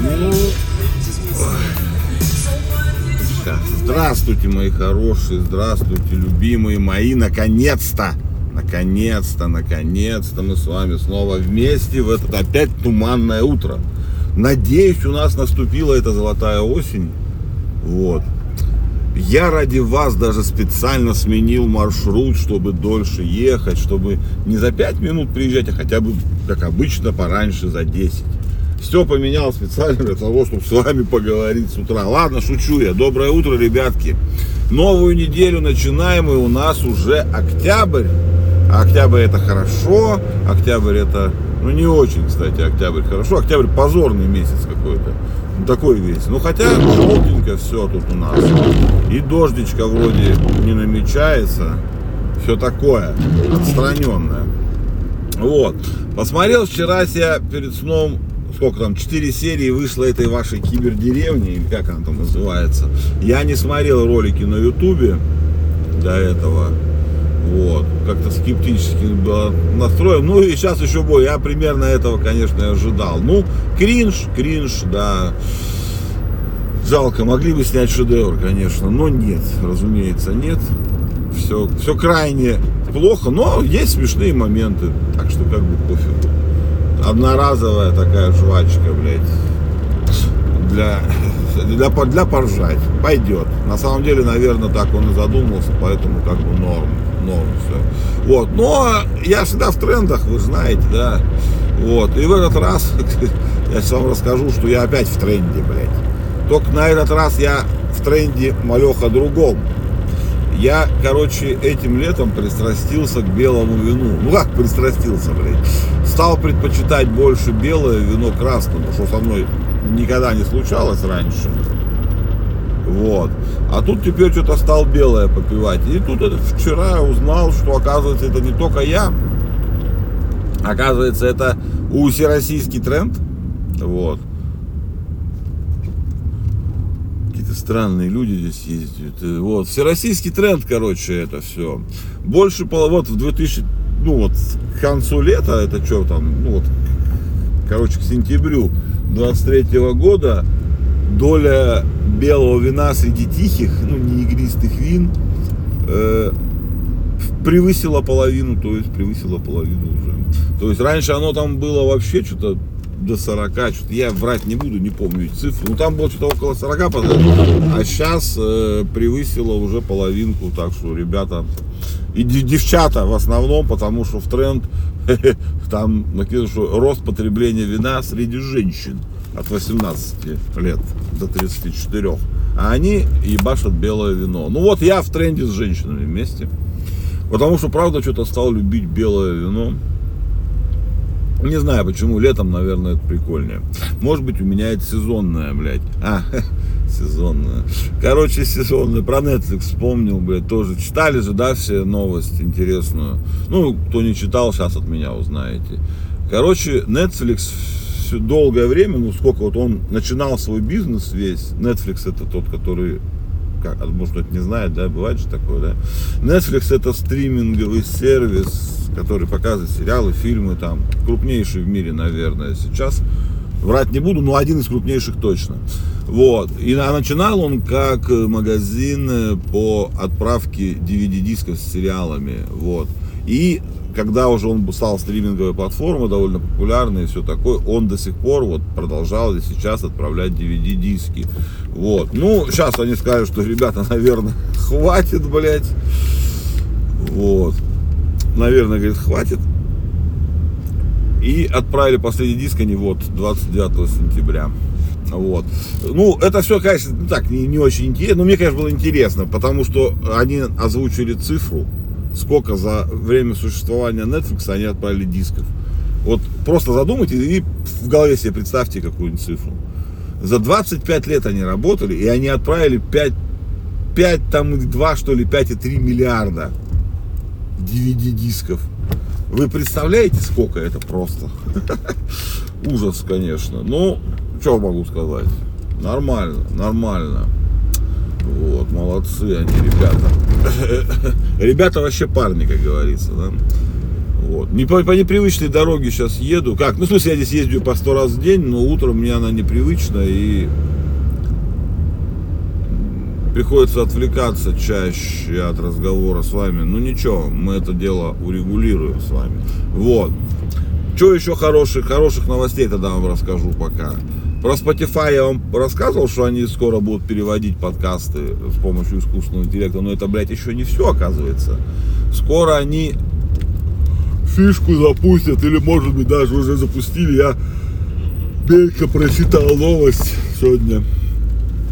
Ну, здравствуйте, мои хорошие, здравствуйте, любимые мои, наконец-то, наконец-то, наконец-то мы с вами снова вместе в это опять туманное утро. Надеюсь, у нас наступила эта золотая осень, вот. Я ради вас даже специально сменил маршрут, чтобы дольше ехать, чтобы не за 5 минут приезжать, а хотя бы, как обычно, пораньше, за 10. Все поменял специально для того, чтобы с вами поговорить с утра. Ладно, шучу я. Доброе утро, ребятки. Новую неделю начинаем, и у нас уже октябрь. Октябрь это хорошо, октябрь это, ну не очень, кстати, октябрь хорошо. Октябрь позорный месяц какой-то. Такой весь. Ну хотя желтенько все тут у нас. И дождичка вроде не намечается. Все такое, отстраненное. Вот. Посмотрел вчера себя перед сном сколько там, 4 серии вышло этой вашей кибердеревни, или как она там называется. Я не смотрел ролики на ютубе до этого. Вот, как-то скептически был настроен. Ну и сейчас еще бой. Я примерно этого, конечно, ожидал. Ну, кринж, кринж, да. Жалко, могли бы снять шедевр, конечно, но нет, разумеется, нет. Все, все крайне плохо, но есть смешные моменты, так что как бы пофигу одноразовая такая жвачка, блядь, для, для, для поржать. Пойдет. На самом деле, наверное, так он и задумался, поэтому как бы норм. Норм все. Вот. Но я всегда в трендах, вы знаете, да. Вот. И в этот раз я сейчас вам расскажу, что я опять в тренде, блядь. Только на этот раз я в тренде малеха другом. Я, короче, этим летом пристрастился к белому вину. Ну как пристрастился, блядь? Стал предпочитать больше белое вино красному, что со мной никогда не случалось раньше. Вот. А тут теперь что-то стал белое попивать. И тут это, вчера узнал, что оказывается это не только я. Оказывается, это всероссийский тренд. Вот. странные люди здесь ездят. Вот, всероссийский тренд, короче, это все. Больше вот в 2000, ну вот, к концу лета, это что там, ну вот, короче, к сентябрю 23 -го года доля белого вина среди тихих, ну, не игристых вин, э, превысила половину, то есть превысила половину уже. То есть раньше оно там было вообще что-то до 40, что-то я врать не буду, не помню цифры. Ну там было что-то около 40, а сейчас э, превысило уже половинку, так что ребята, и девчата в основном, потому что в тренд там написано, что рост потребления вина среди женщин от 18 лет до 34. А они ебашат белое вино. Ну вот я в тренде с женщинами вместе. Потому что, правда, что-то стал любить белое вино. Не знаю почему, летом, наверное, это прикольнее. Может быть, у меня это сезонное, блядь. А, сезонное. Короче, сезонное. Про Netflix вспомнил, блядь, тоже. Читали же, да, все новость интересную. Ну, кто не читал, сейчас от меня узнаете. Короче, Netflix долгое время, ну, сколько вот он начинал свой бизнес весь. Netflix это тот, который как, а может кто-то не знает, да, бывает же такое, да. Netflix это стриминговый сервис, который показывает сериалы, фильмы, там, крупнейший в мире, наверное, сейчас. Врать не буду, но один из крупнейших точно. Вот. И начинал он как магазин по отправке DVD-дисков с сериалами. Вот. И когда уже он стал стриминговой платформой, довольно популярной и все такое, он до сих пор вот продолжал и сейчас отправлять DVD-диски. Вот. Ну, сейчас они скажут, что, ребята, наверное, хватит, блядь. Вот. Наверное, говорит, хватит. И отправили последний диск они вот 29 сентября. Вот. Ну, это все, конечно, ну, так, не, не очень интересно. Но мне, конечно, было интересно, потому что они озвучили цифру сколько за время существования Netflix они отправили дисков. Вот просто задумайтесь и в голове себе представьте какую-нибудь цифру. За 25 лет они работали, и они отправили 5, 5 там 2, что ли, 5,3 миллиарда DVD дисков. Вы представляете, сколько это просто? Ужас, конечно. Ну, что могу сказать? Нормально, нормально. Вот, молодцы. они, ребята. Ребята вообще парни, как говорится, да. Вот. Не по, по непривычной дороге сейчас еду. Как? Ну, в смысле, я здесь ездию по сто раз в день, но утром мне она непривычна и приходится отвлекаться чаще от разговора с вами. Ну ничего, мы это дело урегулируем с вами. Вот. Что еще хороших, хороших новостей тогда вам расскажу пока. Про Spotify я вам рассказывал, что они скоро будут переводить подкасты с помощью искусственного интеллекта, но это, блядь, еще не все, оказывается. Скоро они фишку запустят, или, может быть, даже уже запустили. Я мелько прочитал новость сегодня.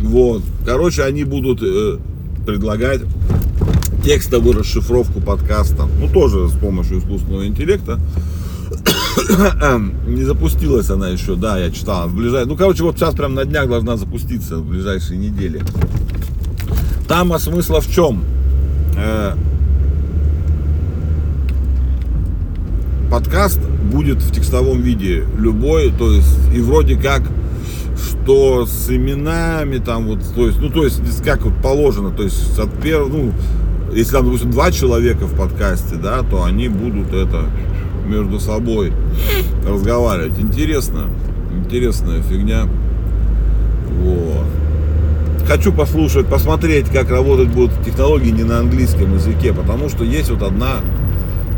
Вот. Короче, они будут э, предлагать текстовую расшифровку подкаста. Ну, тоже с помощью искусственного интеллекта. не запустилась она еще, да, я читал. В ближай... Ну, короче, вот сейчас прям на днях должна запуститься в ближайшие недели. Там а смысла в чем? Э, подкаст будет в текстовом виде любой, то есть и вроде как что с именами там вот, то есть, ну то есть как вот положено, то есть от первого, ну если там, допустим, два человека в подкасте, да, то они будут это между собой разговаривать. Интересно. Интересная фигня. Вот. Хочу послушать, посмотреть, как работать будут технологии не на английском языке, потому что есть вот одна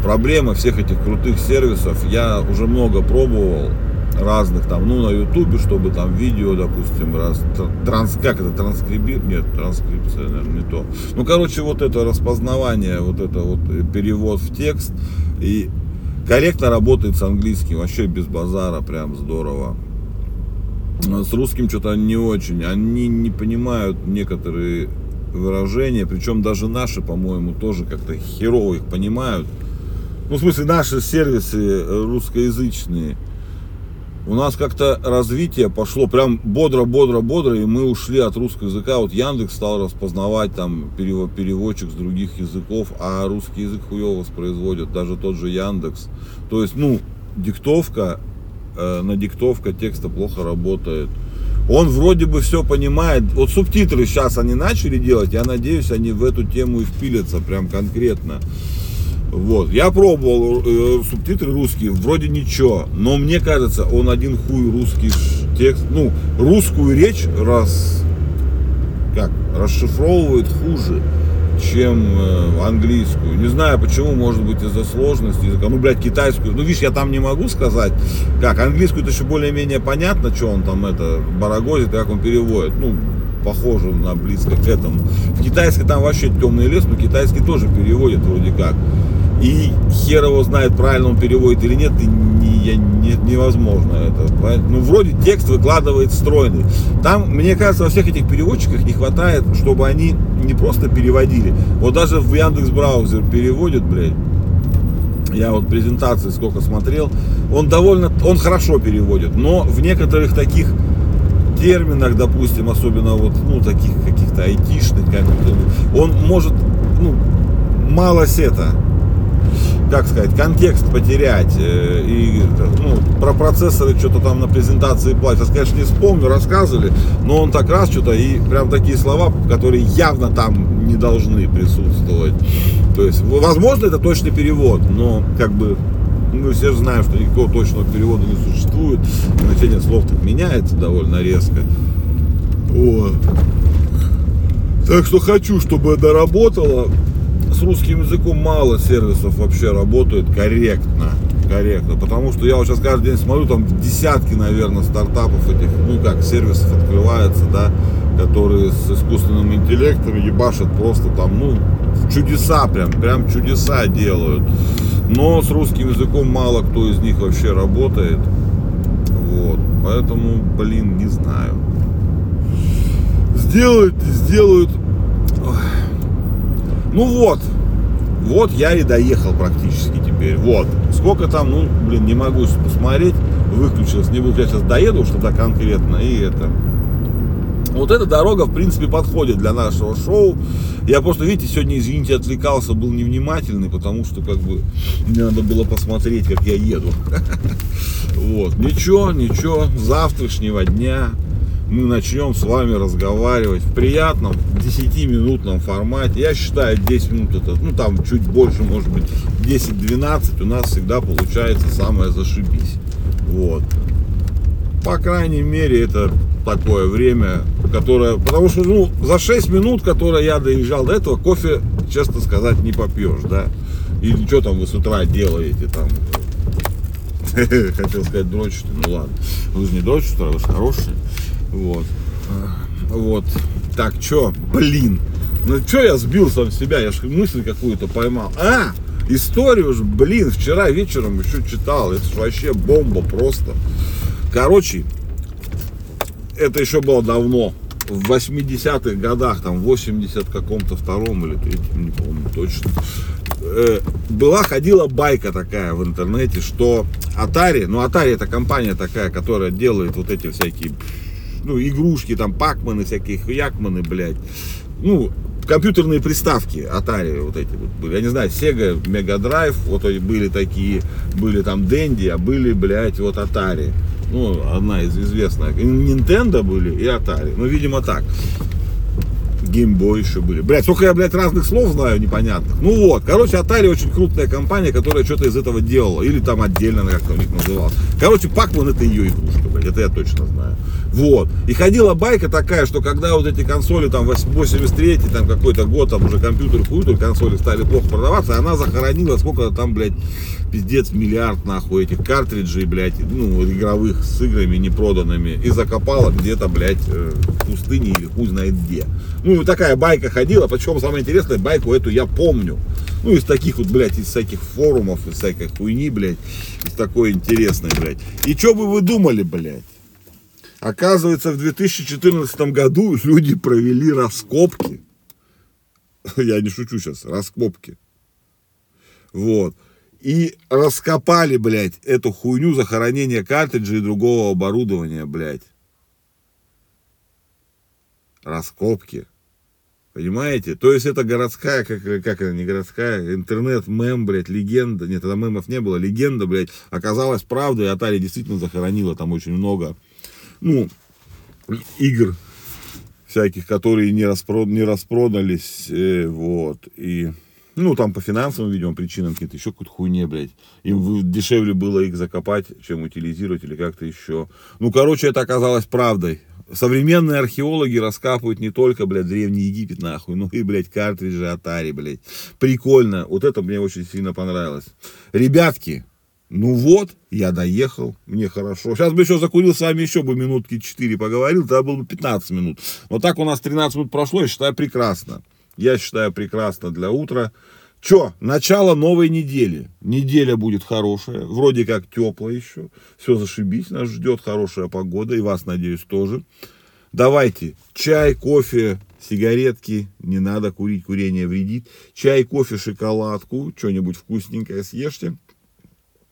проблема всех этих крутых сервисов. Я уже много пробовал разных там, ну, на ютубе, чтобы там видео, допустим, раз, транс, как это, транскрибит, нет, транскрипция, наверное, не то. Ну, короче, вот это распознавание, вот это вот перевод в текст, и корректно работает с английским, вообще без базара, прям здорово. С русским что-то не очень, они не понимают некоторые выражения, причем даже наши, по-моему, тоже как-то херово их понимают. Ну, в смысле, наши сервисы русскоязычные – у нас как-то развитие пошло прям бодро, бодро, бодро, и мы ушли от русского языка. Вот Яндекс стал распознавать там переводчик с других языков, а русский язык хуево воспроизводит, даже тот же Яндекс. То есть, ну, диктовка, э, на диктовка текста плохо работает. Он вроде бы все понимает. Вот субтитры сейчас они начали делать, я надеюсь, они в эту тему и впилятся прям конкретно. Вот. Я пробовал э, субтитры русские, вроде ничего, но мне кажется, он один хуй русский текст, ну, русскую речь раз, как, расшифровывает хуже, чем э, английскую. Не знаю почему, может быть из-за сложности языка. Ну, блядь, китайскую. Ну, видишь, я там не могу сказать. Как, английскую это еще более-менее понятно, что он там это барагозит, как он переводит. Ну, похоже на близко к этому. В китайской там вообще темный лес, но китайский тоже переводит вроде как. И хер его знает, правильно он переводит или нет, и не, я, не, невозможно это. Ну, вроде текст выкладывает стройный. Там, мне кажется, во всех этих переводчиках не хватает, чтобы они не просто переводили. Вот даже в Яндекс браузер переводит, блядь. Я вот презентации сколько смотрел, он довольно, он хорошо переводит, но в некоторых таких терминах, допустим, особенно вот, ну, таких каких-то айтишных, как он может, ну, мало сета как сказать, контекст потерять. Э, и ну, про процессоры что-то там на презентации платят. Конечно, не вспомню, рассказывали, но он так раз что-то и прям такие слова, которые явно там не должны присутствовать. То есть, возможно, это точный перевод, но как бы мы все же знаем, что никакого точного перевода не существует. Значение слов так меняется довольно резко. Вот. Так что хочу, чтобы это работало с русским языком мало сервисов вообще работают корректно. Корректно. Потому что я вот сейчас каждый день смотрю, там десятки, наверное, стартапов этих, ну как, сервисов открывается, да, которые с искусственным интеллектом ебашат просто там, ну, чудеса прям, прям чудеса делают. Но с русским языком мало кто из них вообще работает. Вот. Поэтому, блин, не знаю. Сделают, сделают ну вот, вот я и доехал практически теперь. Вот. Сколько там, ну, блин, не могу посмотреть. Выключилось, не буду. Я сейчас доеду что то конкретно. И это. Вот эта дорога, в принципе, подходит для нашего шоу. Я просто, видите, сегодня, извините, отвлекался, был невнимательный, потому что, как бы, мне надо было посмотреть, как я еду. Вот. Ничего, ничего, завтрашнего дня мы начнем с вами разговаривать в приятном 10-минутном формате. Я считаю 10 минут это, ну там чуть больше, может быть 10-12 у нас всегда получается самое зашибись. Вот. По крайней мере это такое время, которое, потому что ну за 6 минут, которые я доезжал до этого, кофе, честно сказать, не попьешь, да. Или что там вы с утра делаете там, хотел сказать дрочите, ну ладно. Вы же не дрочите, вы же хорошие. Вот. Вот. Так, чё? Блин. Ну чё я сбил сам себя? Я же мысль какую-то поймал. А! Историю же, блин, вчера вечером еще читал. Это же вообще бомба просто. Короче, это еще было давно. В 80-х годах, там, в 80 каком-то втором или третьем, не помню точно. Э, была, ходила байка такая в интернете, что Atari, ну Atari это компания такая, которая делает вот эти всякие ну, игрушки, там, пакманы всякие, хуякманы, блядь. Ну, компьютерные приставки Atari вот эти вот были. Я не знаю, Sega, Mega Drive, вот были такие, были там Dendy, а были, блядь, вот Atari. Ну, одна из известных. Nintendo были и Atari. Ну, видимо, так. Геймбой еще были. Блять, сколько я, блядь, разных слов знаю непонятных. Ну вот, короче, Atari очень крупная компания, которая что-то из этого делала. Или там отдельно, как-то у них называлось. Короче, Пакман это ее игрушка, блядь, это я точно знаю. Вот. И ходила байка такая, что когда вот эти консоли, там, 83 там, какой-то год, там уже компьютер, компьютер, консоли стали плохо продаваться, она захоронила сколько там, блядь, пиздец, миллиард, нахуй, этих картриджей, блядь, ну, игровых с играми непроданными, и закопала где-то, блядь, э, в пустыне или хуй знает где. Ну, такая байка ходила, причем самое интересное, байку эту я помню. Ну, из таких вот, блядь, из всяких форумов, из всякой хуйни, блядь, из такой интересной, блядь. И что бы вы думали, блядь? Оказывается, в 2014 году люди провели раскопки. Я не шучу сейчас, раскопки. Вот. И раскопали, блядь, эту хуйню захоронения картриджей и другого оборудования, блядь. Раскопки. Понимаете? То есть это городская, как, как это не городская, интернет-мем, блядь, легенда. Нет, тогда мемов не было. Легенда, блядь, оказалась правдой. И Atari действительно захоронила там очень много, ну, игр всяких, которые не, распрод, не распродались. Э, вот. И ну, там по финансовым, видимо, причинам какие-то, еще какую-то хуйне, блядь. Им дешевле было их закопать, чем утилизировать или как-то еще. Ну, короче, это оказалось правдой. Современные археологи раскапывают не только, блядь, Древний Египет, нахуй, но и, блядь, картриджи Atari, блядь. Прикольно. Вот это мне очень сильно понравилось. Ребятки, ну вот, я доехал, мне хорошо. Сейчас бы еще закурил с вами еще бы минутки 4 поговорил, тогда было бы 15 минут. Но так у нас 13 минут прошло, я считаю прекрасно. Я считаю прекрасно для утра. Че, начало новой недели. Неделя будет хорошая, вроде как теплая еще. Все зашибись, нас ждет хорошая погода, и вас, надеюсь, тоже. Давайте чай, кофе, сигаретки, не надо курить, курение вредит. Чай, кофе, шоколадку, что-нибудь вкусненькое съешьте.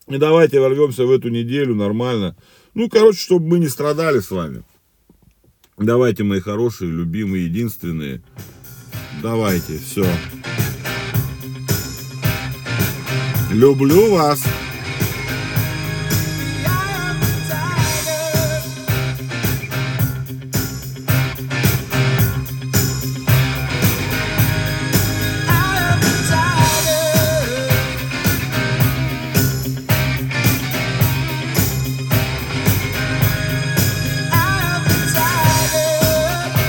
И давайте ворвемся в эту неделю нормально. Ну, короче, чтобы мы не страдали с вами. Давайте, мои хорошие, любимые, единственные. Давайте, все. Люблю вас.